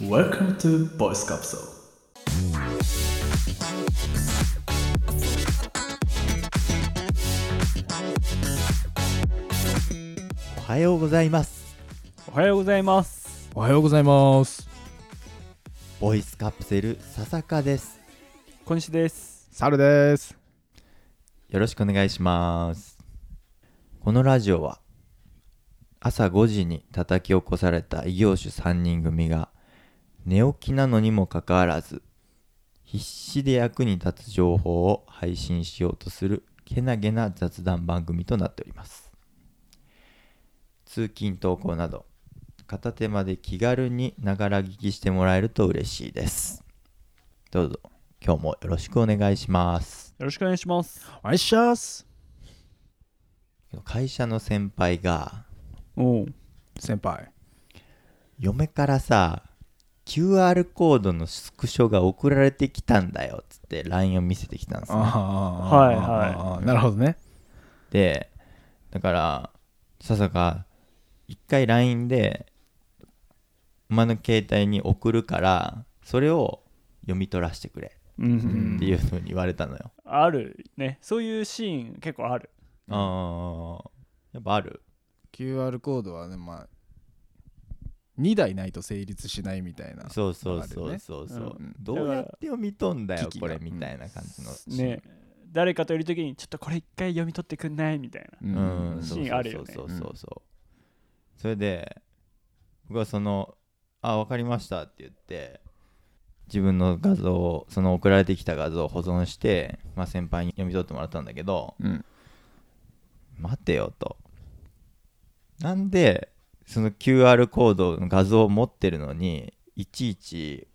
Welcome to Voice Capsule. おはようございますおはようございます。おはようございます。ボイスカプセル笹香です。小西です。サルです。よろしくお願いします。このラジオは朝5時に叩き起こされた異業種3人組が寝起きなのにもかかわらず必死で役に立つ情報を配信しようとするけなげな雑談番組となっております。通勤登校など片手間で気軽にながら聞きしてもらえると嬉しいです。どうぞ今日もよろしくお願いします。よろしくお願いします。お願いします。会社の先輩がおう先輩。嫁からさ QR コードのスクショが送られてきたんだよっつって LINE を見せてきたんですね。あはいはい。いなるほどね。でだから笹が一回 LINE で馬の携帯に送るからそれを読み取らせてくれ。っていうふうに言われたのよ、あるね。そういうシーン結構ある。ああやっぱある。QR コードはねまあ2台ないと成立しないみたいなそうそうそうね。そうそう、うんどうやって読み取んだよこれみたいな感じの。シーンね。誰かといる時にちょっとこれ一回読み取ってくんない？みたいな。ううん、シーンあるよねそうそうそう。そうそうそれで僕はその「あ分かりました」って言って自分の画像をその送られてきた画像を保存して、まあ、先輩に読み取ってもらったんだけどうん。待てよと。なんでその QR コードの画像を持ってるのにいちいち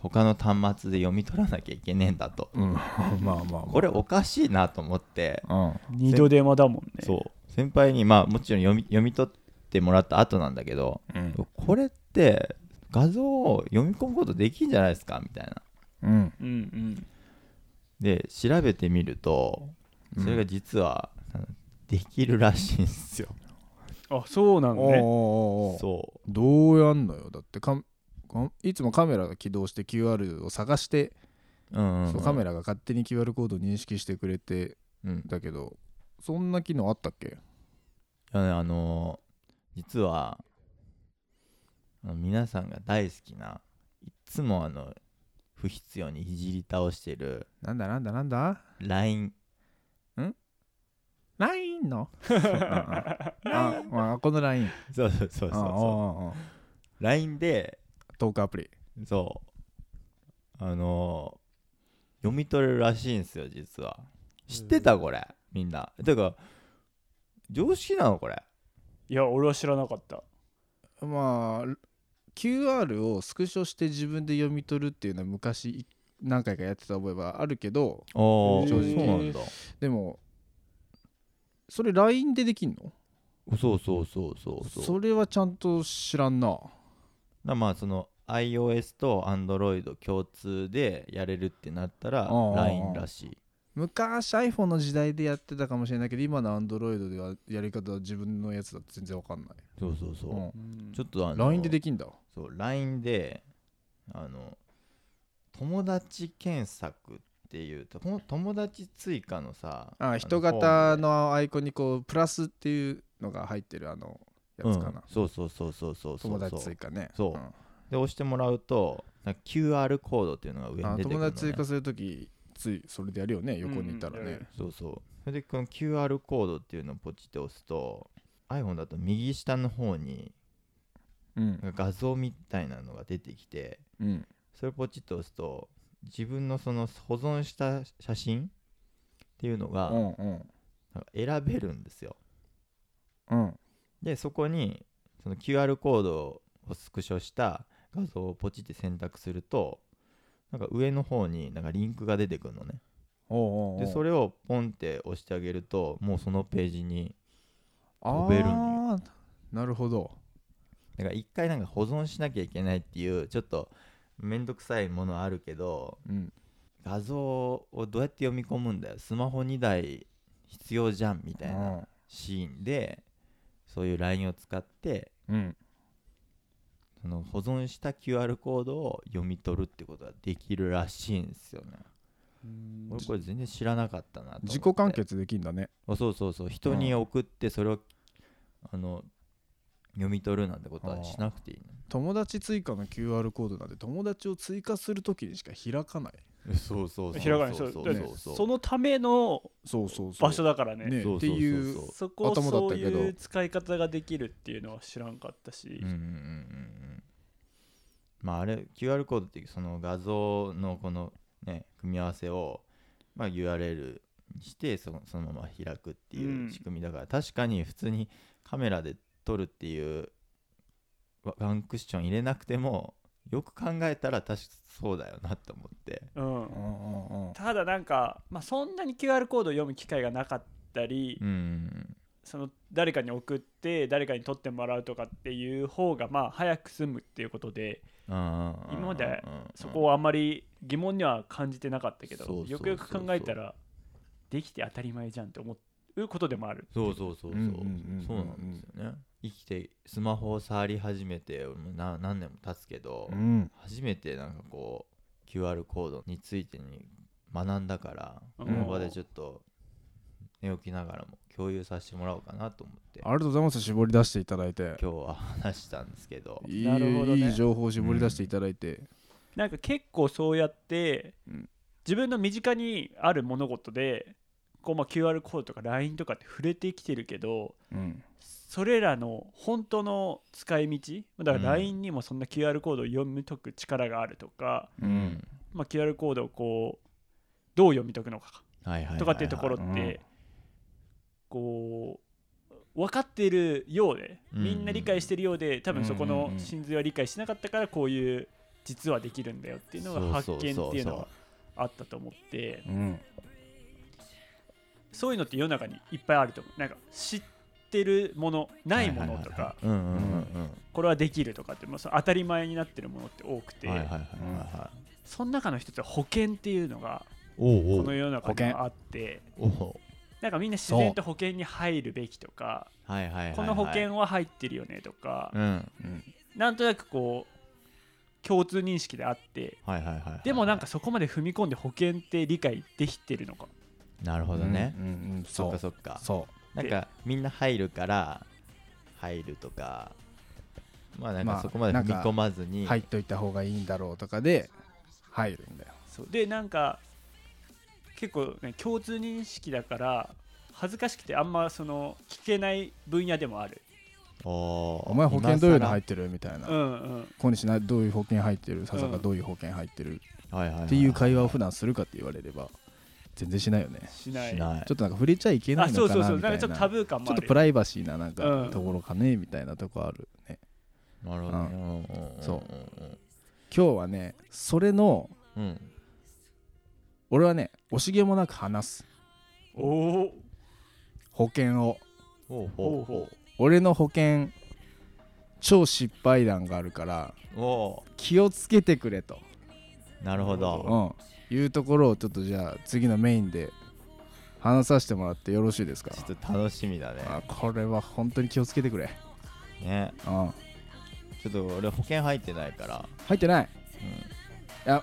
他の端末で読み取らなきゃいけねえんだと。うん。まあまあまあ。これおかしいなと思って。うん。二度手間だもんね。そう。先輩にまあもちろん読み読み取ってもらった後なんだけどうん。これって画像を読み込むことできんじゃないですかみたいな。うん。うんうん。で調べてみるとそれが実は、できるらしいんですよあそうなのね。そどうやんのよ。だってかんかいつもカメラが起動して QR を探して、う、うんカメラが勝手に QR コードを認識してくれてうんだけどそんな機能あったっけ？いやねあのー実はあの皆さんが大好きないっつもあの不必要にいじり倒してるなんだなんだなんだ？LINE LINE の？あ、まあ、この LINE そうそうそうそうあそう。ああ LINE でトークアプリ。そう。あのー読み取れるらしいんですよ実は。知ってたこれ。みんな。てか常識なのこれ。いや俺は知らなかった。まあ QR をスクショして自分で読み取るっていうのは昔何回かやってた覚えはあるけどああ正直。そうなんだ。でもそれ LINE でできんの？そうそうそうそうそう。それはちゃんと知らんな。だまあその iOS と Android 共通でやれるってなったら LINE らしい。昔 iPhone の時代でやってたかもしれないけど今の Android ではやり方は自分のやつだと全然わかんない、そうそうそう、うん。うんちょっとあの LINE でできんだ。そう LINE であの友達検索っていうとこの友達追加のさのあ人型のアイコンにこうプラスっていうのが入ってるあのやつかな、うん、そうそうそうそうそうそう。友達追加ね。そう。ん。で押してもらうとなんか QR コードっていうのが上にあ出てくるの、ね、友達追加するときついそれでやるよね横にいたらね。うん。やる、そうそう。それでこの QR コードっていうのをポチって押すと iPhone だと右下の方にうん。画像みたいなのが出てきてうん。それをポチッと押すと自分のその保存した写真っていうのがうんうん。なんか選べるんですよ。うん。でそこにその QR コードをスクショした画像をポチって選択するとなんか上の方になんかリンクが出てくるのね。おうおうおう。でそれをポンって押してあげるともうそのページにあ飛べるんよ。ーなるほど。だから一回なんか保存しなきゃいけないっていうちょっとめんどくさいものはあるけどうん。画像をどうやって読み込むんだよ。スマホ2台必要じゃんみたいなシーンでそういう LINE を使ってうん。そのの保存した QR コードを読み取るってことができるらしいんですよね。俺これ全然知らなかったなと思って。自己完結できんだね。あそうそうそう。人に送ってそれを、あの読み取るなんてことはしなくていい友達追加の QR コードなんて友達を追加するときにしか開かない。のそうそうそう開かないそうそう。だそう。そうそのためのそうそうそう。場所だからね。ね。っていう。そこをそういう使い方ができるっていうのは知らんかったし、うんうんうんうんうん。まああれ QR コードっていうその画像のこのね組み合わせを、まあ、URL にしてそのそのまま開くっていう仕組みだから、確かに普通にカメラで撮るっていうワワンクッション入れなくてもよく考えたら確かそうだよなって思って。うん。うんうんうん。ただなんか、まあ、そんなに QR コードを読む機会がなかったり、うん。その誰かに送って誰かに取ってもらうとかっていう方がまあ早く済むっていうことで今今までそこはあんまり疑問には感じてなかったけどよくよく考えたらできて当たり前じゃんって思うことでもあるそうそうそうそう。うんうんうんうん。そうなんですよね生きてスマホを触り始めて何年も経つけど、うん。初めてなんかこう QR コードについてに学んだから、うん。この場でちょっと寝起きながらも共有させてもらおうかなと思って。ありがとうございます。絞り出していただいて。今日は話したんですけど。いいなるほどね。いい情報を絞り出していただいて、なんか結構そうやって、うん。自分の身近にある物事でこうまあ QR コードとか LINE とかって触れてきてるけどうんそれらの本当の使い道だからうん。LINE にもそんな QR コードを読み解く力があるとか、うん。まあ、QR コードをこうどう読み解くのかとかっていうところっうん。てこう分かっているようでうん。みんな理解してるようで多分そこのうん真髄は理解しなかったからこういう実はできるんだよっていうのが発見っていうのはあったと思って。うん。そういうのって世の中にいっぱいあると思う。なんか知ってるものないものとかうんうんうんこれはできるとかってもう当たり前になってるものって多くて。うんはいはいはいはいはい。その中の一つは保険っていうのがおうおう。この世の中にはあって。なんかみんな自然と保険に入るべきとかはいはいはいはいこの保険は入ってるよねとかうんうん。なんとなくこう共通認識であってはいはいはいはい。でもなんかそこまで踏み込んで保険って理解できてるのか。なるほどね。うんうんそっそうかそっか。そなんかみんな入るから入るとかまあなんまあかそこまで踏み込まずに、う入っといた方がいいんだろうとかで入るんだよ。そう。でなんか結構ね共通認識だから恥ずかしくてあんまその聞けない分野でもある。お前保険どういうの入ってるみたいな。うんうん。小西などういう保険入ってる？笹うん。がどういう保険入ってる？はいはいはっていう会話を普段するかって言われれば全然しないよね。しない。ちょっとなんか触れちゃいけなあいのかそうそうそう。なみたいな。なんかちょっとタブー感もあるちょっとプライバシーななんかうんところかねみたいなとこあるね。なるほどそう。今日はねそれの俺はね惜しげもなく話す。おお保険を。ほうほうほほ俺の保険超失敗談があるから気をつけてくれと、ーなるほなるほど。うん、いうところをちょっとじゃあ次のメインで話させてもらってよろしいですか？ちょっと楽しみだね。あこれは本当に気をつけてくれ、ね。うん、ちょっと俺保険入ってないから。入ってない？うん。いや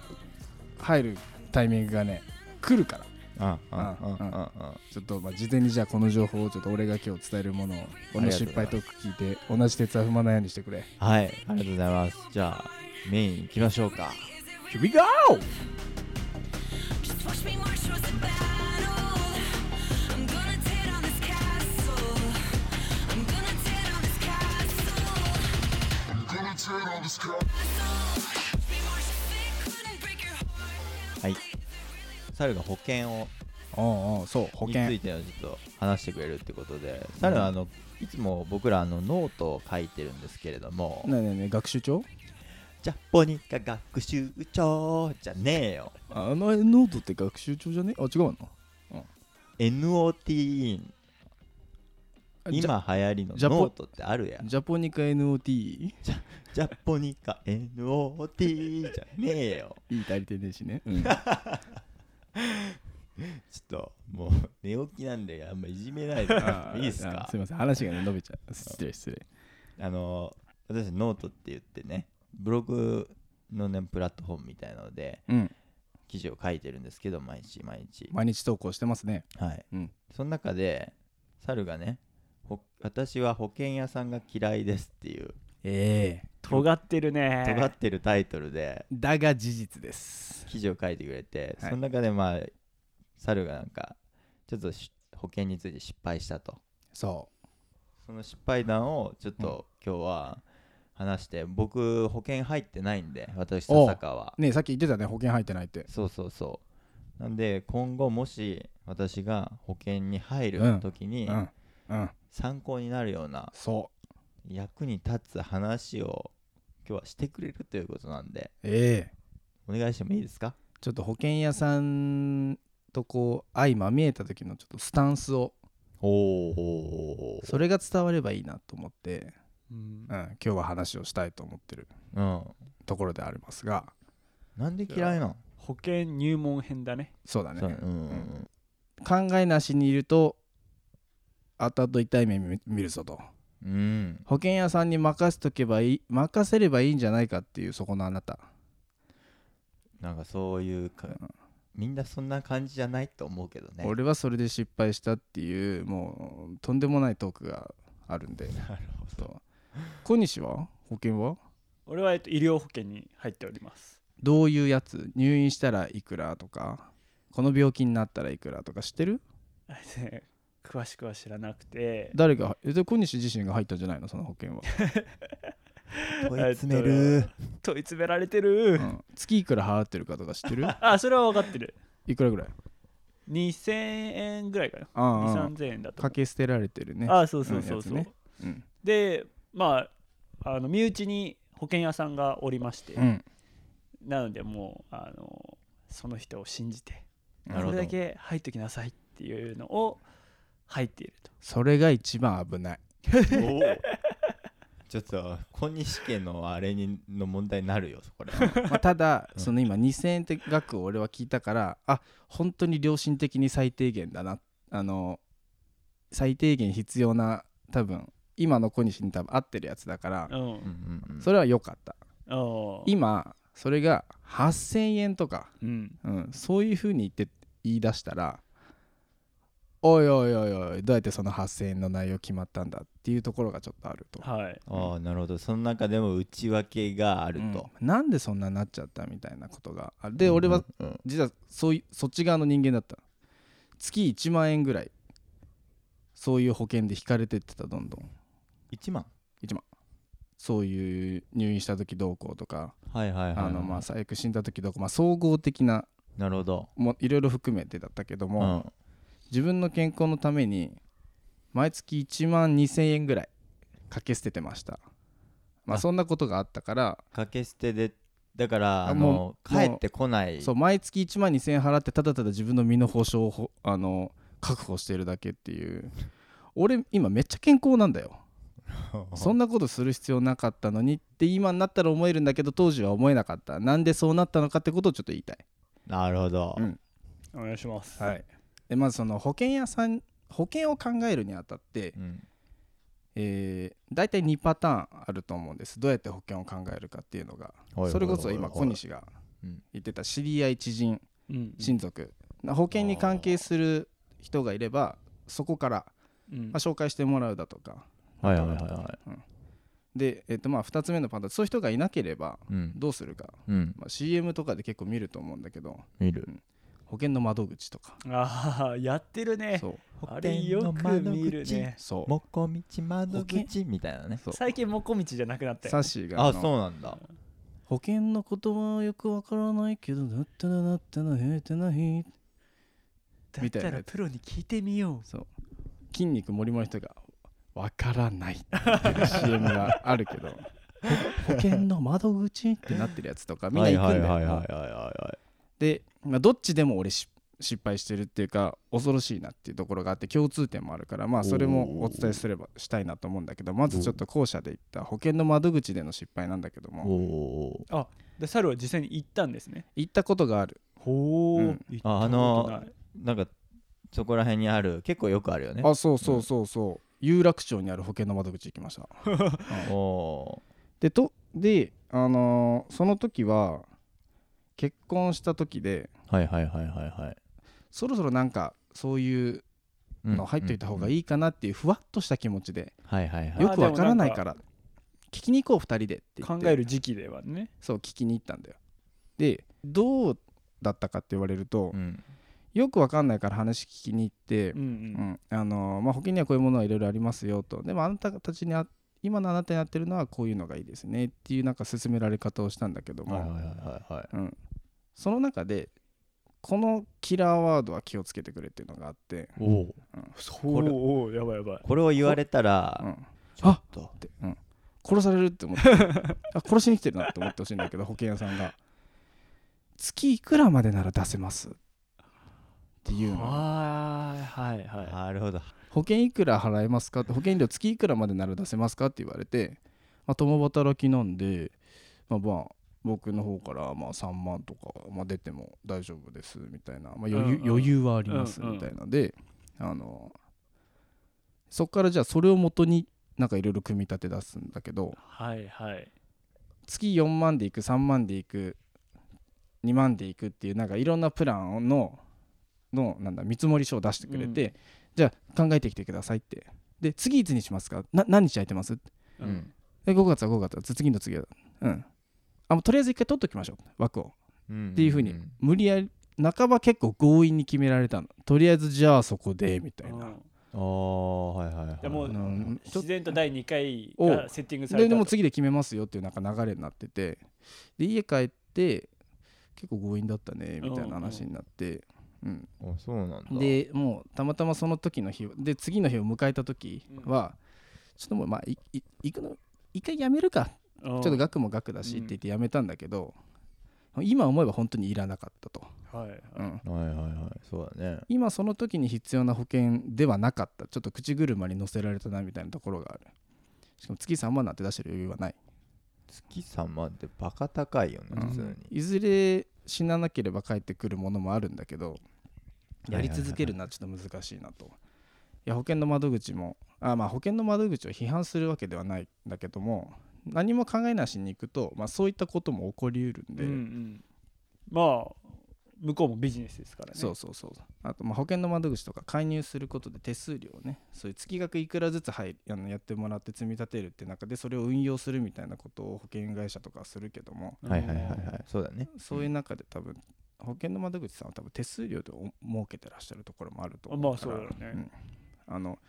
入るタイミングがね来るから。ちょっとまあ事前にじゃあこの情報をちょっと俺が今日伝えるものをこの失敗トーク聞いて同じ鉄は踏まないようにしてくれ。はいありがとうございます。じゃあメイン行きましょうか。Here we go! はい猿が保険をおうおうそう保険。についてのちょっと話してくれるってことで猿はあのいつも僕らあのノートを書いてるんですけれどもねえねえねえ学習帳？ジャポニカ学習帳じゃねえよ。あのノートって学習帳じゃね？あ違うの？NOT ジャ今流行りのジャポノートってあるやん。ジャポニカ ノートジャポニカ ノートじゃねえよ。いい足りてねえしね、うん、ちょっともう寝起きなんであんまいじめないで。あいいっすか？あすいません。話がね伸びちゃう。失礼失礼。あの私ノートって言ってねブログのねプラットフォームみたいなのでうん。記事を書いてるんですけど毎日毎日。毎日投稿してますね。はい、うん。その中で猿がねほ私は保険屋さんが嫌いですっていうええ。尖ってるね。尖ってるタイトルでだが事実です。記事を書いてくれて、はい。その中でまあ猿がなんかちょっとし保険について失敗したと。そその失敗談をちょっと今日は話して、僕保険入ってないんで私お笹川は。うねえさっき言ってたね保険入ってないって。そうそうそう。なんで今後もし私が保険に入るうん。時にうん。うん。参考になるようなそ役に立つ話を今日はしてくれるということなんで。うええ。お願いしてもいいですか？ちょっと保険屋さんとこう相まみえた時のちょっとスタンスを。おおそれが伝わればいいなと思って、うん。うん、今日は話をしたいと思ってるうん。ところでありますが。なんで嫌いなの保険入門編だね。そうだね。そううんうん考えなしにいると後々痛い目見見るぞと。うん。うん保険屋さんに任せとけばいい任せればいいんじゃないかっていうそこのあなた。なんかそういうかみんなそんな感じじゃないと思うけどね。俺はそれで失敗したっていうもうとんでもないトークがあるんで。なるほそう小西は？保険は？俺は、えっと、医療保険に入っております。どういうやつ？入院したらいくらとか？この病気になったらいくらとか知ってる？詳しくは知らなくて。誰が？えで小西自身が入ったんじゃないの？その保険は、ど 問い詰める。問い詰められてる、うん、月いくら払ってるかとか知ってる？あそれは分かってる。いくらぐらい？2000円ぐらいかな。ああああ2 3000円だとかけ捨てられてるね。ああそうそうそうそう、うね。うん。でまああの身内に保険屋さんがおりまして、うん。なのでもうあのその人を信じてなるほど。これだけ入っときなさいっていうのを入っていると。それが一番危ない。ちょっと小西家のあれにの問題になるよこれまあただうん。その今2000円って額を俺は聞いたからあ本当に良心的に最低限だな。あの最低限必要な多分今の小西に多分合ってるやつだからうん、それは良かった。ああ。今それが8000円とか、うん。うん、そういう風に言って言い出したらおいおいおいおいどうやってその8000円の内容決まったんだっていうところがちょっとあると。はい。ああなるほど。その中でも内訳があると、うん。なんでそんなになっちゃったみたいなことがある。で俺はうんうん実はそういそっち側の人間だった月1万円ぐらいそういう保険で引かれてってたどんどん1万。そういう入院した時どうこうとかはいはいはいはい。あのまあ最悪死んだ時どうこうまあ総合的ななるほど。もいろいろ含めてだったけどうも、ん。自分の健康のために毎月1万2000円ぐらいかけ捨ててました。まああ。そんなことがあったから掛け捨てでだからあのう帰ってこない。そう毎月1万2000円払ってただただ自分の身の保証をほあの確保してるだけっていう。俺今めっちゃ健康なんだよ そんなことする必要なかったのにって今になったら思えるんだけど当時は思えなかった。なんでそうなったのかってことをちょっと言いたい。なるほど、うん。お願いします、はい。でまずその保険屋さん保険を考えるにあたって、うん。えー、大体2パターンあると思うんです。どうやって保険を考えるかっていうのが。はい。それこそ今小西がうん。言ってた知り合い知人うん。親族。保険に関係する人がいればそこから、うん。まあ、紹介してもらうだとかはいはいはいはい。で、えっとまあ、2つ目のパターンそういう人がいなければうん。どうするか、うん。まあ、CM とかで結構見ると思うんだけど見る。保険の窓口とか。ああやってるね。そう。あれよく見るね。そう。もこみち窓口みたいなね。最近もこみちじゃなくなったよサッシーがあそうなんだ。保険の言葉はよくわからないけどなったらなったらへてないだったみたいならプロに聞いてみよそう。筋肉もりもりの人がわからないっていう CM があるけど。保険の窓口ってなってるやつとかみんな行くんだよ、はいはい。はいはいはいはいで、まあ、どっちでも俺し失敗してるっていうか恐ろしいなっていうところがあって共通点もあるからまあそれもお伝えすればしたいなと思うんだけどまずちょっと後者で言った保険の窓口での失敗なんだけどおも。おー。うで猿は実際に行ったんですね。行ったことがある。ほうん。行ったことああのなんかそこら辺にある結構よくあるよね。あそうそうそうそう有楽町にある保険の窓口行きました。おおでとであのーその時は結婚した時ではいはいはいはいはい。そろそろなんかそういううんの入っといた方がいい、いかなっていうふわっとした気持ちではいはいはい。よくわからないから聞きに行こう2人でって言って。考える時期ではね。そう聞きに行ったんだよ。でどうだったかって言われると、うんよくわかんないから話聞きに行ってうんう、うんんあのまあ、保険にはこういうものはいろいろありますよと。でもあなたたちにあ今のあなたにやってるのはこういうのがいいですねっていうなんか勧められ方をしたんだけども、はいはいはいはいはい。うん、その中でこのキラーワードは気をつけてくれっていうのがあって、おおおーおーやばいやばい。これを言われたら、うん、ちょっと。って、うん、殺されるって思って。あ殺しに来てるなって思ってほしいんだけど保険屋さんが。月いくらまでなら出せますっていうの。はいはいはい。なるほど。保険いくら払えますか？って保険料月いくらまでなら出せますか？って言われて、まあ、共働きなんで、まあ、まあ僕の方からまあ3万とか、まあ、出ても大丈夫ですみたいな、まあ、余裕うんうん。余裕はありますうんうん。みたいなで、あのそこからじゃあそれを元になんかいろいろ組み立て出すんだけどはいはい。月4万でいく3万でいく2万でいくっていうなんかいろんなプランののなんだ見積書を出してくれて、うじゃあ考えてきてくださいって。で次いつにしますか？な何日空いてます？うん。で5月は5月は次の次は。うん。あもうとりあえず一回取っときましょう枠を。うん。っていうふうにん無理やり半ば結構強引に決められたの。とりあえずじゃあそこでみたいな、うん。ああはいはいはいでもううん。自然と第2回おがセッティングされた。とででも次で決めますよっていうなんか流れになってて。で家帰って結構強引だったねみたいな話になって、うん、あそうなんだ。でもうたまたまその時の日で次の日を迎えた時は、ちょっともうまあいい行くの？一回やめるか。ちょっと額も額だしって言ってやめたんだけど、今思えば本当にいらなかったと、はいはい。うん、はいはいはい。そうだね。今その時に必要な保険ではなかった。ちょっと口車に乗せられたなみたいなところがある。しかも月3万なんて出してる余裕はない。月3万ってバカ高いよねうん。普通に。いずれ死ななければ帰ってくるものもあるんだけどやり続けるのはちょっと難しいなと。いや保険の窓口もあまあ保険の窓口を批判するわけではないんだけども何も考えなしに行くと、まあ、そういったことも起こりうるんで、うんうん。まあ向こうもビジネスですからね。そうそうそうあとまあ保険の窓口とか介入することで手数料をねそういう月額いくらずつ入りあのやってもらって積み立てるって中でそれを運用するみたいなことを保険会社とかはするけども。はいはいはいはい。そうだね。そういう中で多分保険の窓口さんは多分手数料でお儲けてらっしゃるところもあるとあ思うから。まあそうね。うん。あの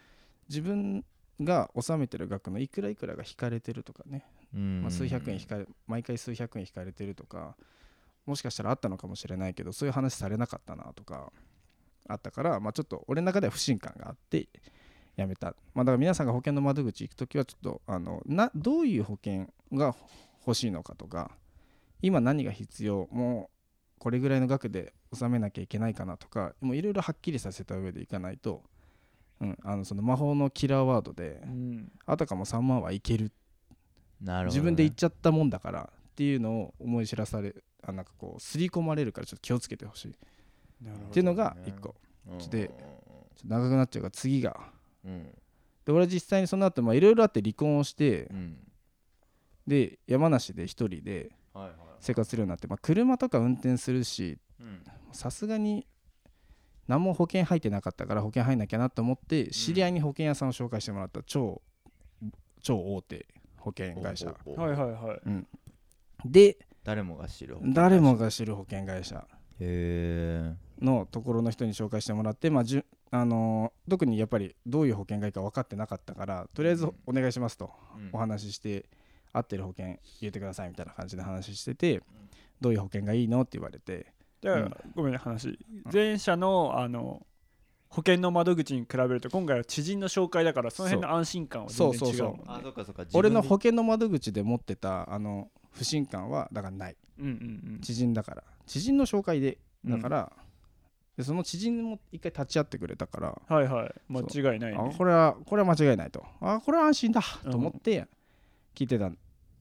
自分が納めてる額のいくらいくらが引かれてるとかね、うん。まあ、数百円引かれ毎回数百円引かれてるとかもしかしたらあったのかもしれないけどそういう話されなかったなとかあったから、まあ、ちょっと俺の中では不信感があってやめた、まあ、だから皆さんが保険の窓口行くときはちょっとあのなどういう保険が欲しいのかとか今何が必要もうこれぐらいの額で納めなきゃいけないかなとかもういろいろはっきりさせた上でいかないと、うん、あのその魔法のキラーワードでうん。あたかも3万はいける。なるほどね。自分で言っちゃったもんだからっていうのを思い知らされあなんかこう刷り込まれるからちょっと気をつけてほしい。っなるほどていうのが1個。うん。でちょっと長くなっちゃうから次が。うん。で俺は実際にその後まあいろいろあって離婚をしてうん。で山梨で一人ではいはい生活するようになって、まあ、車とか運転するしうん。さすがに何も保険入ってなかったから保険入んなきゃなと思って知り合いに保険屋さんを紹介してもらった超超大手保険会社。はいはいはい。で誰もが知る誰もが知る保険会社へえ。のところの人に紹介してもらって、まあじゅあのー特にやっぱりどういう保険がいいか分かってなかったからとりあえずお願いしますとお話しして合ってる保険入れてくださいみたいな感じで話しててどういう保険がいいのって言われてじゃあ、うん。ごめんね話。前者のあの保険の窓口に比べると今回は知人の紹介だからその辺の安心感は全然違うもんね。そうそうあそっかそっか。俺の保険の窓口で持ってたあの不信感はだからない。うんうん知人だから。知人の紹介でだから、でその知人も一回立ち会ってくれたからうんはい。はい間違いないね。あこれはこれは間違いないと。あこれは安心だと思って聞いてたん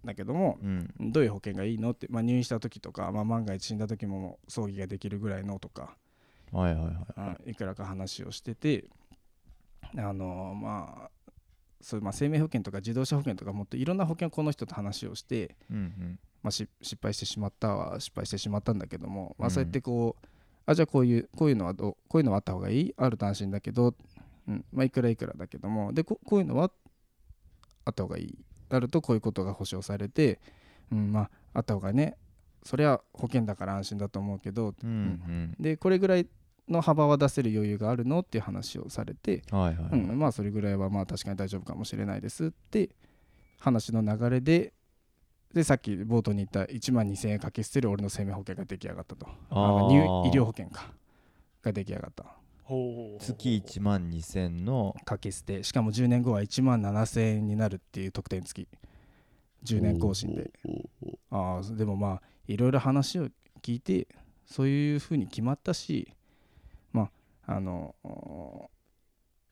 だけども、でうん。どういう保険がいいのって、まあ、入院した時とか、まあ、万が一死んだ時も葬儀ができるぐらいのとか、はいはいはいうんいくらか話をしててあのまあそうまあ、生命保険とか自動車保険とかもっといろんな保険をこの人と話をして、うんうん。まあ、し失敗してしまったは失敗してしまったんだけども、まあ、うん。そうやってこう、あじゃあこういうこういうのはどうこういうのはあった方がいい？あると安心だけど、うんまあ、いくらいくらだけどもでここういうのはあった方がいいあるとこういうことが保証されて、うん、まああった方がねそれは保険だから安心だと思うけど、うんうんでこれぐらいの幅は出せる余裕があるのっていう話をされて、はいはい、うん、まあそれぐらいはまあ確かに大丈夫かもしれないですって話の流れででさっき冒頭に言った1万2000円かけ捨てる俺の生命保険が出来上がったと。あ医療保険か。が出来上がった月1万2000の。かけ捨て。しかも10年後は1万7000円になるっていう特典付き。10年更新で。ああでもまあいろいろ話を聞いてそういうふうに決まったしまああの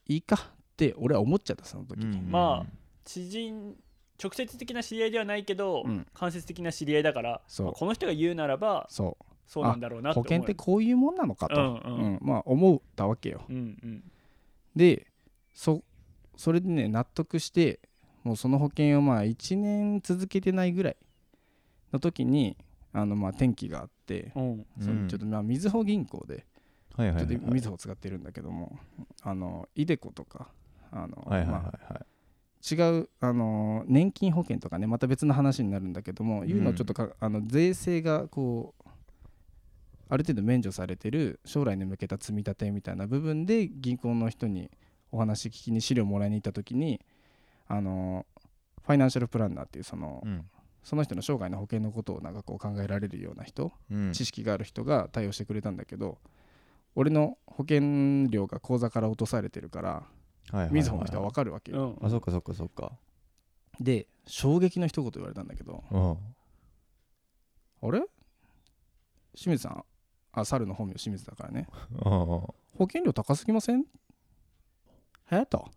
いいかって俺は思っちゃったその時に、うんま知人直接的な知り合いではないけど、うん。間接的な知り合いだからそう。まあこの人が言うならばそうなんだろうなって保思う険ってこういうもんなのかと、うんうん。まあ思ったわけよ。うんうん。でそそれでね納得してもうその保険をまあ1年続けてないぐらいの時にあのまあ転機があって、うん。そのちょっとまあみずほ銀行ではいはいはい。ちょっとみずほ使ってるんだけどもあのイデコとかあの、はいはいはいまはい。あ、違うあの年金保険とかねまた別の話になるんだけども、いうのをちょっとかあの税制がこうある程度免除されてる将来に向けた積み立てみたいな部分で銀行の人にお話聞きに資料もらいに行った時にあのファイナンシャルプランナーっていうその,、うんその人の生涯の保険のことをなんかこう考えられるような人、うん知識がある人が対応してくれたんだけど俺の保険料が口座から落とされてるからみずほの人は分かるわけよ、うんあそっかそっかそっかで衝撃の一言言われたんだけどあれ清水さんあ猿の本名清水だからね。うん保険料高すぎません？え？と。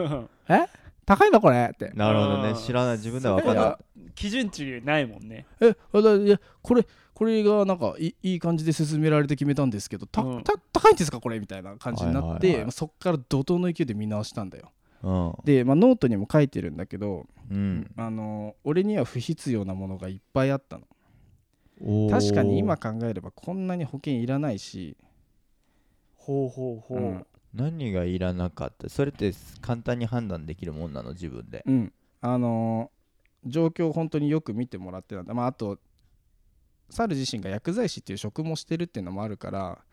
え？高いのこれって。なるほどね。うん知らない。自分では分かんなが基準値ないもんね。えあだいやこれこれがなんかいいい感じで進められて決めたんですけどた、うん。た高いんですかこれみたいな感じになって、はいはいはい。まあそっから怒涛の勢いで見直したんだよ。うん。で、まあ、ノートにも書いてるんだけど、うん。あの俺には不必要なものがいっぱいあったの確かに今考えればこんなに保険いらないし、ほうほうほう、うん。何がいらなかった？それって簡単に判断できるもんなの？自分で。うん、あのー状況を本当によく見てもらってなんだ、まあ、あと猿自身が薬剤師っていう職もしてるっていうのもあるから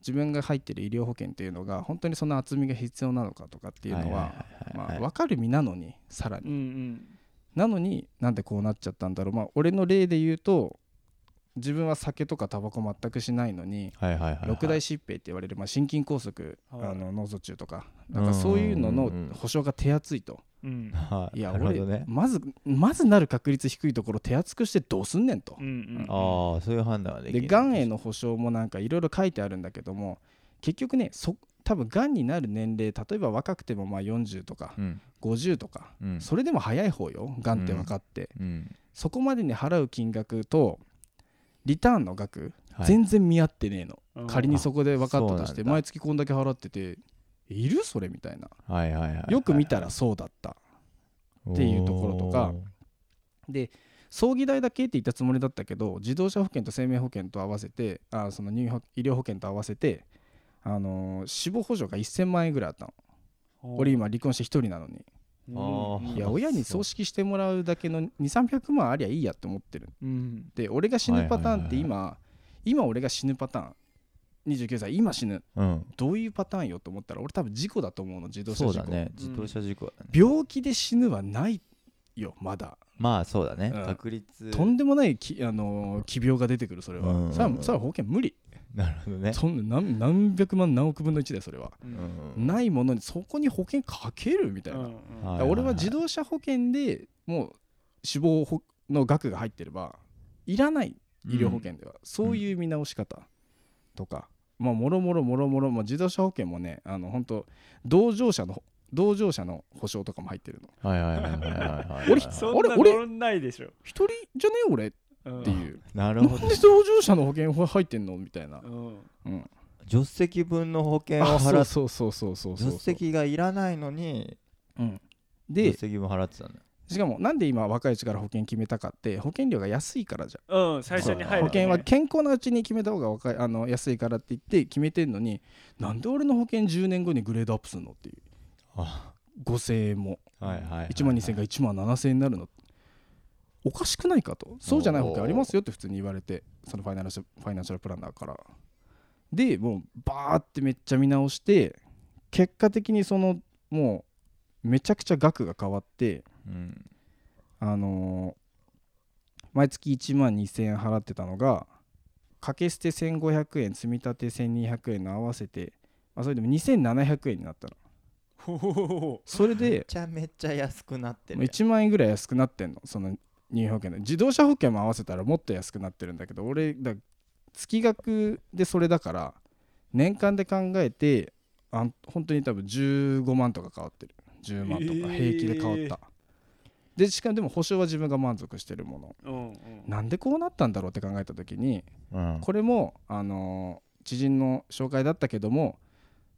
自分が入ってる医療保険っていうのが本当にその厚みが必要なのかとかっていうのはまあ分かる身なのにさらに。うんうん。なのになんでこうなっちゃったんだろう。まあ俺の例で言うと自分は酒とかタバコ全くしないのにはいはいはいはい。六大疾病って言われる、まあ、心筋梗塞、はい。あの脳卒中とかなんかそういうのの保証が手厚いと。うん。はい。いや俺、ね。まずまずなる確率低いところ手厚くしてどうすんねんと。うんうんああそういう判断ができる。でがんへの保証もなんかいろいろ書いてあるんだけども結局ねそ多分がんになる年齢例えば若くてもまあ40とかうん。50とか、うん。それでも早い方よがんって分かって、うん。そこまでに払う金額とリターンの額、はい。全然見合ってねえの。うん。仮にそこで分かったとして毎月こんだけ払ってているそれみたいな。はいはいはいはいよく見たらそうだった。っていうところとか。で葬儀代だけって言ったつもりだったけど自動車保険と生命保険と合わせてあその入保医療保険と合わせて、あのー死亡補助が1000万円ぐらいあったの。俺今離婚して1人なのにいや親に葬式してもらうだけの2300万ありゃいいやって思ってる。うん。で俺が死ぬパターンってはい今今俺が死ぬパターン。29歳今死ぬ。うん。どういうパターンよと思ったら俺多分事故だと思うの自動車そう事故、だね自動車事故だね。病気で死ぬはないよまだ。まあそうだね。うん。確率。とんでもないき、あのー奇病が出てくるそれは、うん。それはそれは保険無理なるほどね。そんな何何百万何億分の1だよそれは、うん。ないものにそこに保険かけるみたいな、うんはいだから俺は自動車保険でもう死亡保の額が入ってればいらない医療保険では、そういう見直し方とか、まあもろもろもろもろ、まあ、自動車保険もねあの本当同乗者の同乗者の保証とかも入ってるの。はいはいはいはいはいはい俺そんな俺乗んないでしょ。一人じゃね？え俺。っうんていう、なるほど。なんで同乗者の保険入ってんの？みたいな、うん。うん、助手席分の保険をあ払っそうそうそうそうそう。助手席がいらないのにうん、助手で席分払ってたんだ。しかもなんで今若いうちから保険決めたかって保険料が安いからじゃん。うん最初に入る、保ね、険は健康なうちに決めた方が若いあの安いからって言って決めてんのになんで俺の保険10年後にグレードアップするのっていう。あ。5000円も。はいはいはい1万2000円が1万7000円になるのおかしくないかと。そうじゃない保険ありますよって普通に言われてそのファイナンシャルファイナンシャルプランナーから。でもうバーってめっちゃ見直して結果的にそのもうめちゃくちゃ額が変わってうん。あのー毎月1万2000円払ってたのが掛け捨て1500円積み立て1200円の合わせて、まあ、それでも2700円になったの。それめでちゃめちゃ安くなってる。1万円ぐらい安くなってんの。その入院保険で自動車保険も合わせたらもっと安くなってるんだけど俺だ月額でそれだから年間で考えてあん本当に多分15万とか変わってる。10万とかえー。平気で変わった、でしかもでも保証は自分が満足してるもの。うんうん。なんでこうなったんだろうって考えた時にうん。これも、あのー知人の紹介だったけども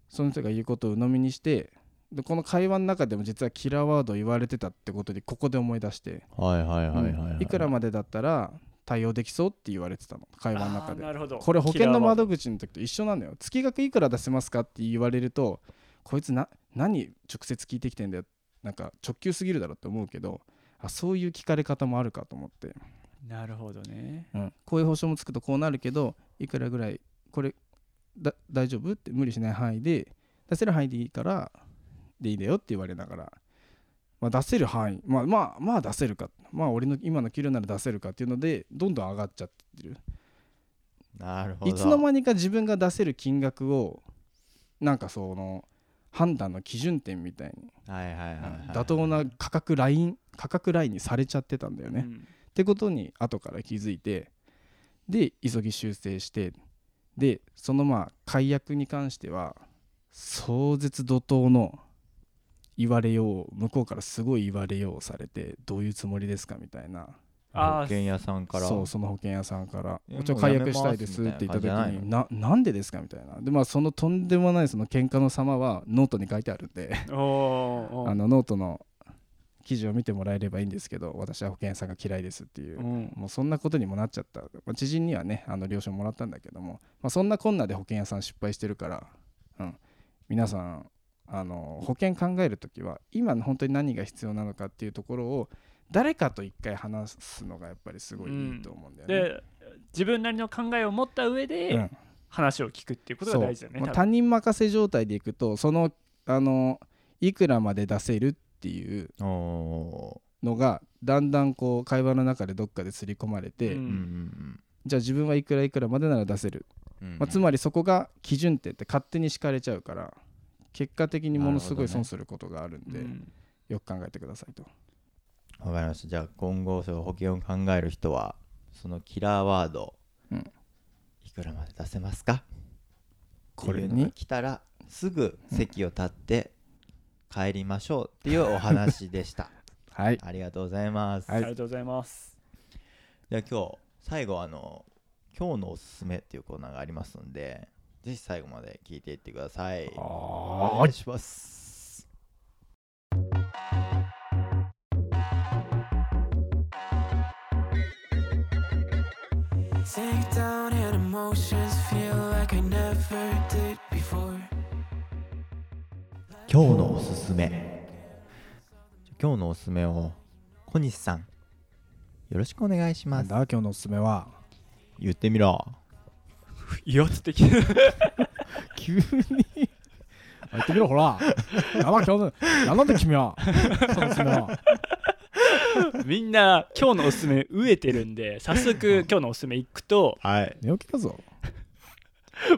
その人が言うことを鵜呑みにしてでこの会話の中でも実はキラーワードを言われてたってことにここで思い出して、はいはいはいはいうん。はいいくらまでだったら対応できそうって言われてたの会話の中で。あーなるほど。これ保険の窓口の時と一緒なのよ。月額いくら出せますかって言われるとこいつな何直接聞いてきてんだよ。なんか直球すぎるだろって思うけどあそういう聞かれ方もあるかと思って。なるほどね。うん、こういう保証もつくとこうなるけどいくらぐらいこれだ大丈夫？って無理しない範囲で出せる範囲でいいからでいいんだよって言われながら、まあ、出せる範囲。まあまあまあ出せるか。まあ俺の今の給料なら出せるかっていうのでどんどん上がっちゃってる。なるほど。いつの間にか自分が出せる金額をなんかその判断の基準点みたいに妥当な価格ライン価格ラインにされちゃってたんだよね、うん。ってことに後から気づいてで急ぎ修正してでそのまあ解約に関しては壮絶怒涛の言われよう向こうからすごい言われようされてどういうつもりですかみたいな。あー保険屋さんから。そうその保険屋さんから。いや「ちょっと解約したいです」って言った時にななんでですかみたいな。でまあそのとんでもないその喧嘩の様はノートに書いてあるんで。おーおー。あのノートの記事を見てもらえればいいんですけど私は保険屋さんが嫌いですっていう。うん。もうそんなことにもなっちゃった、まあ、知人にはねあの了承もらったんだけども、まあ、そんなこんなで保険屋さん失敗してるから、うん、皆さんあの保険考えるときは今本当に何が必要なのかっていうところを誰かと一回話すのがやっぱりすごいいいと思うんだよね。で自分なりの考えを持った上で、うん。話を聞くっていうことが大事だよね他人任せ状態でいくとそのあのいくらまで出せるっていうおのがだんだんこう会話の中でどっかで刷り込まれて、うん。じゃあ自分はいくらいくらまでなら出せる。うんうん。まあ、つまりそこが基準点って勝手に敷かれちゃうから結果的にものすごい損することがあるんで、うんよく考えてくださいと。わかりました。じゃあ今後その保険を考える人はそのキラーワード、うん。いくらまで出せますか？これに？来たらすぐ席を立って帰りましょうっていうお話でした。はい。ありがとうございます、はい。ありがとうございます。では今日最後あの今日のおすすめっていうコーナーがありますのでぜひ最後まで聞いていってください。お願いします。Sink down and emotions feel like I never did before. 今日のおすすめ。今日のおすすめを小西さんよろしくお願いします。今日のおすすめは？言ってみろ威圧的急に。言ってみろほら。やば今日のなんなんで君は。そのおすすめは。みんな今日のおすすめ飢えてるんで早速今日のおすすめいくとはい。寝起きだぞ、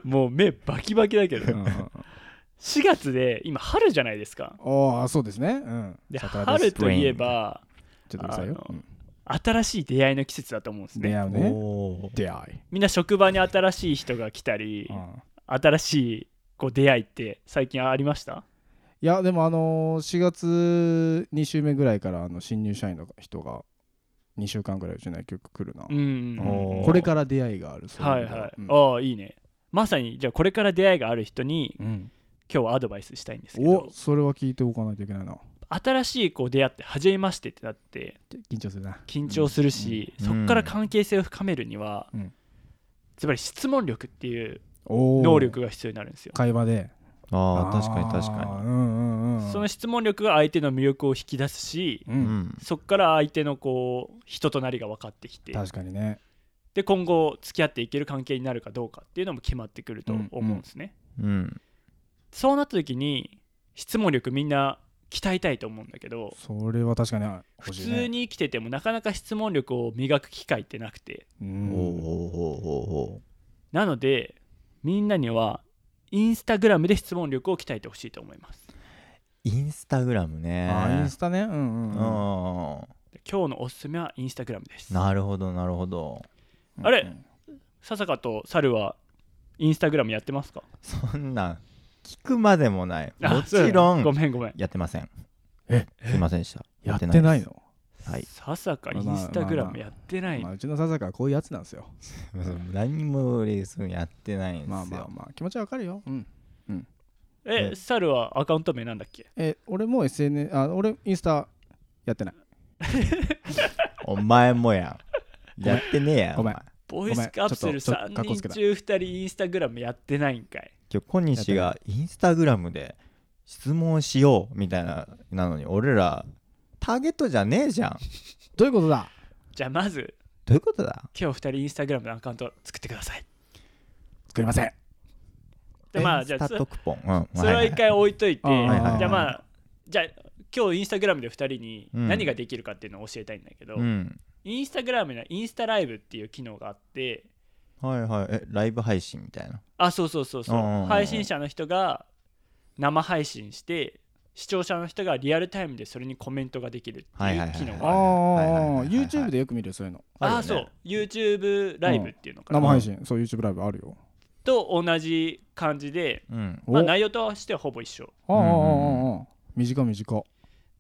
もう目バキバキだけど。うんうんうん。4月で今春じゃないですか。おーそうですね。うん。で春といえばちょっとうるさいよ。うん新しい出会いの季節だと思うんですね。出会うね。出会い、みんな職場に新しい人が来たりうん。新しいこう出会いって最近ありました？いやでもあのー4月2週目ぐらいからあの新入社員の人が2週間ぐらいうちの局来るな、うんおーこれから出会いがあるそうはいはい、うん。ああいいね。まさにじゃあこれから出会いがある人にうん。今日はアドバイスしたいんですけど。おそれは聞いておかないといけないな新しいこう出会って初めましてってなって緊張するな。緊張するし、うん。そこから関係性を深めるには、うん。つまり質問力っていう能力が必要になるんですよ。会話で。ああ確かに確かうんうんうんその質問力が相手の魅力を引き出すし、うにうん。んそこから相手のこう人となりが分かってきて確かにね。で今後付き合っていける関係になるかどうかっていうのも決まってくると思うんですね。うん。そうなった時に質問力みんな鍛えたいと思うんだけどそれは確かにね。通に生きててもなかなか質問力を磨く機会ってなくて。なのでみんなにはインスタグラムで質問力を鍛えてほしいと思います。うインスタグラムね。インスタね。うんうんうんあ今日のおすすめはインスタグラムです。なるほどなるほど。あれ？笹香と猿はインスタグラムやってますか？そんなん聞くまでもない。あもちろんごめんごめん。やってません。えすいませんでした。やってないの？はい。笹香インスタグラムやってない。まあうちの笹川はこういうやつなんですよ。何も俺そのやってないんですよ。まあまあまあ気持ちはわかるよ。うん。ええ。猿はアカウント名なんだっけ？え俺も SNS あ俺インスタやってない。お前もや。んやってねえやごめん。お前。ボイスカプセルちょっとちょっとかっ3こつけた。人中2人インスタグラムやってないんかい今日小西がインスタグラムで質問しようみたいななのに俺らターゲットじゃねえじゃんどういうことだじゃあまずどういうことだ今日2人インスタグラムのアカウント作ってください作りませんでまあじゃあそ、うん、それは一回置いといて、じゃあまあじゃあ今日インスタグラムで2人に何ができるかっていうのを教えたいんだけど、うんインスタグラムにはインスタライブっていう機能があってはいはい。えライブ配信みたいな？あそうそうそうそう。うんうんうん配信者の人が生配信して視聴者の人がリアルタイムでそれにコメントができるってはいう機能あがあるはいはいはいはいあ YouTube でよく見るよそういうの。ああそう。YouTube ライブっていうのかな、生配信。そう YouTube ライブあるよ。と同じ感じで、うん。まあ、お内容としてはほぼ一緒。ああああうんああああ短い短い。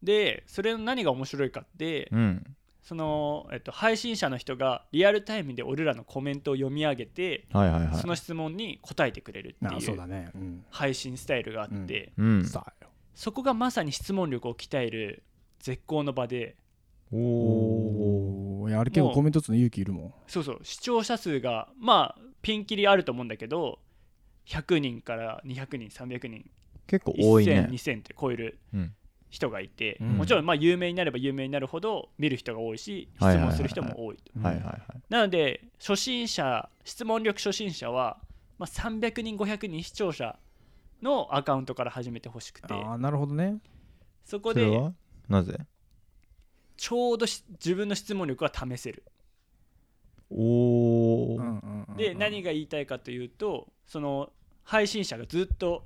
でそれの何が面白いかってうんその、えっと、配信者の人がリアルタイムで俺らのコメントを読み上げてはいはいはい。その質問に答えてくれるってないうそうだね。うん。配信スタイルがあって、うん。さあよそこがまさに質問力を鍛える絶好の場でおおいやあれ結構コメント打つの勇気いるもん。そうそう。視聴者数がまあピンキリあると思うんだけど100人から200人300人。結構多い1000、ね2000って超える。うん人がいて、うん。もちろんまあ有名になれば有名になるほど見る人が多いし質問する人も多いなので初心者質問力初心者は、まあ、300人500人視聴者のアカウントから始めてほしくて。ああなるほどね。そこでなぜ？ちょうどし自分の質問力が試せる。おで何が言いたいかというとその配信者がずっと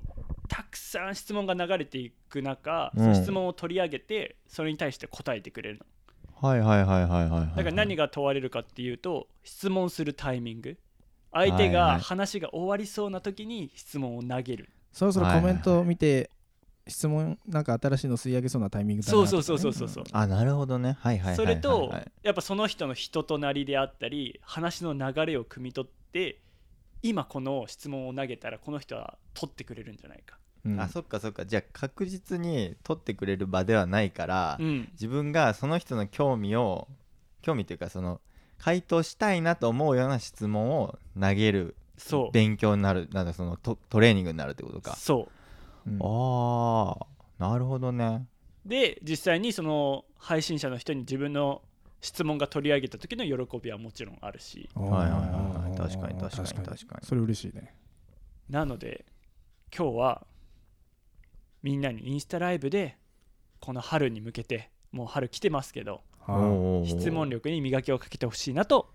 たくさん質問が流れていく中、うん。その質問を取り上げてそれに対して答えてくれるの。はいはいはいはいはいはいだから何が問われるかっていうと質問するタイミング。相手はいはい。が話が終わりそうな時に質問を投げる、そろそろコメントを見て質問なんか新しいの吸い上げそうなタイミングだなね。そうそうそうそうそう、あなるほどね。はいはいはいはいはい。それとやっぱその人の人となりであったり話の流れを汲み取って今この質問を投げたらこの人は取ってくれるんじゃないか、うん。あそっかそっか。じゃあ確実に取ってくれる場ではないから、うん、自分がその人の興味を興味というかその回答したいなと思うような質問を投げるそう。勉強になるなんかそのトトレーニングになるってことか。そう。うん。ああなるほどね。で実際にその配信者の人に自分の質問が取り上げた時の喜びはもちろんあるし。はいはいはいはい。確かに確かに確かに。それ嬉しいね。なので今日はみんなにインスタライブでこの春に向けてもう春来てますけど質問力に磨きをかけてほしいなと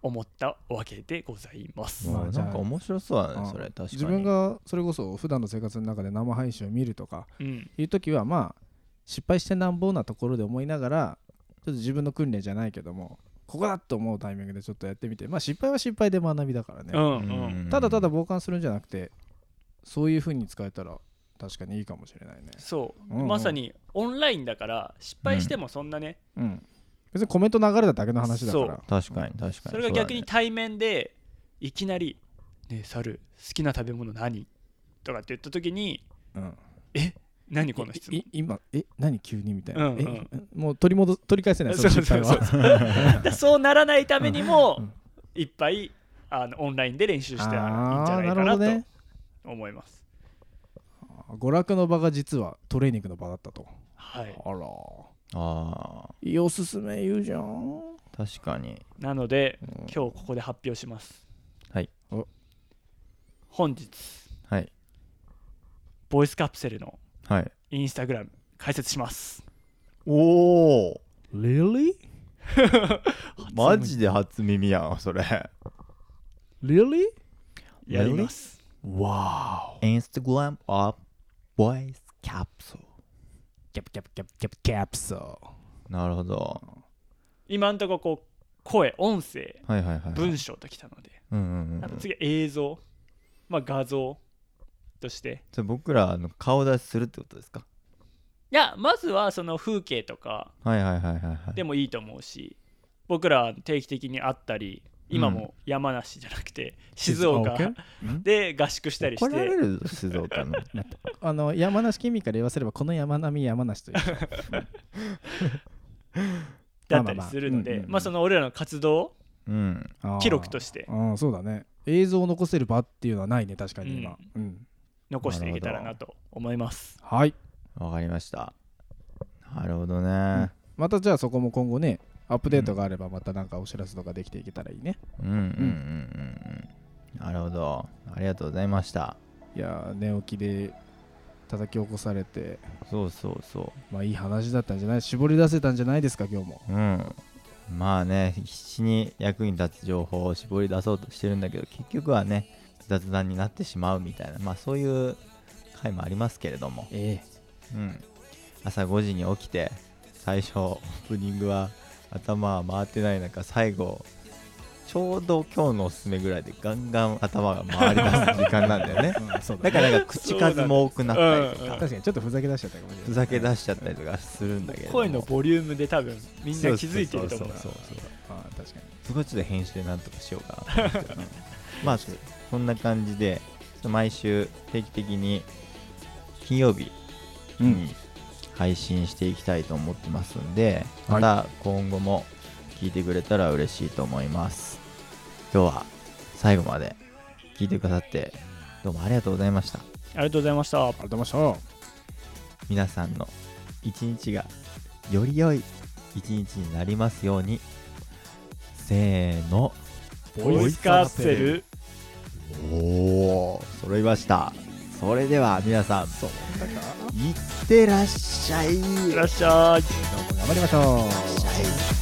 思ったわけでございます。まなんか面白そうだねあそれ確かに。自分がそれこそ普段の生活の中で生配信を見るとかうん、いう時はまあ失敗してなんぼなところで思いながらちょっと自分の訓練じゃないけどもここだと思うタイミングでちょっとやってみてまあ失敗は失敗で学びだからね、うん、うん、ただただ傍観するんじゃなくてそういう風に使えたら確かにいいかもしれないね。そう、うんうん。まさにオンラインだから失敗してもそんなね、うん。別にコメント流れただけの話だから。確かに確かに。それが逆に対面でいきなり「ねえ猿好きな食べ物何?」とかって言った時にうん「え？何この質問？い今え何急にみたいな、うんうんえ？もう取り戻取り返せない？そそうの失敗そうそうそう。ならないためにも、うん。いっぱいあのオンラインで練習してたらいいんじゃなないかなるほどねと思います。娯楽の場が実はトレーニングの場だったと。はい、あら。あいいおすすめ言うじゃん。ー確かに。なので、うん。今日ここで発表します。はい。お。本日。はい。ボイスカプセルのはい。インスタグラム開設します。おお Really? マジで初耳やんそれ。Really? やります。Wow. インスタグラム of voice capsule. キャプキャプキャプキャプキャプソなるほど。今んとここう声、音声、はいはいはい文章ときたので、うんうんうんあと次映像、まあ、画像として。じゃあ僕らあの顔出しするってことですか？いや、まずはその風景とか。はいはいはいはいはい。でもいいと思うし、僕ら定期的に会ったり、今も山梨じゃなくて静岡？静で合宿したりし怒られて、るぞ静岡の。あの山梨県民から言わせればこの山並み山梨という だったりするのでまあその俺らの活動うん。記録として。ああそうだね。映像を残せる場っていうのはないね確かに今、うん残していけたらなと思います。はい。わかりました。なるほどね。またじゃあそこも今後ねアップデートがあればまたなんかお知らせとかできていけたらいいね、うんうんうんうんうん。なるほど。ありがとうございました。いやー寝起きで叩き起こされて。そうそうそまあいい話だったんじゃない？絞り出せたんじゃないですか今日も。ううん。まあね必死に役に立つ情報を絞り出そうとしてるんだけど結局はね雑談になってしまうみたいなまあそういう回もありますけれども。えうん、朝5時に起きて最初オープニングは頭は回ってない中最後ちょうど今日のおすすめぐらいでガンガン頭が回り出す時間なんだよね。え、うん、だね。だからなんか口数も多くなったりとそうだね。か確かにちょっとふざけ出しちゃったかもしれない。ふざけ出しちゃったりとかするんだけれど。も声のボリュームで多分みんな気づいてると思うそうそうそうそう確かに。そこちょっと編集でなんとかしようかなと思って。る まあそんな感じで毎週定期的に金曜日に配信していきたいと思ってますんで、また今後も聞いてくれたら嬉しいと思います。今日は最後まで聞いてくださってどうもありがとうございました。ありがとうございました。ありがとうございまし皆さんの一日がより良い一日になりますように。せーの。ボイスカプセルおお揃いました。それでは皆さんただか？らいってらっしゃい。いってらっしゃい。どうも頑張りましょう。いってらっしゃい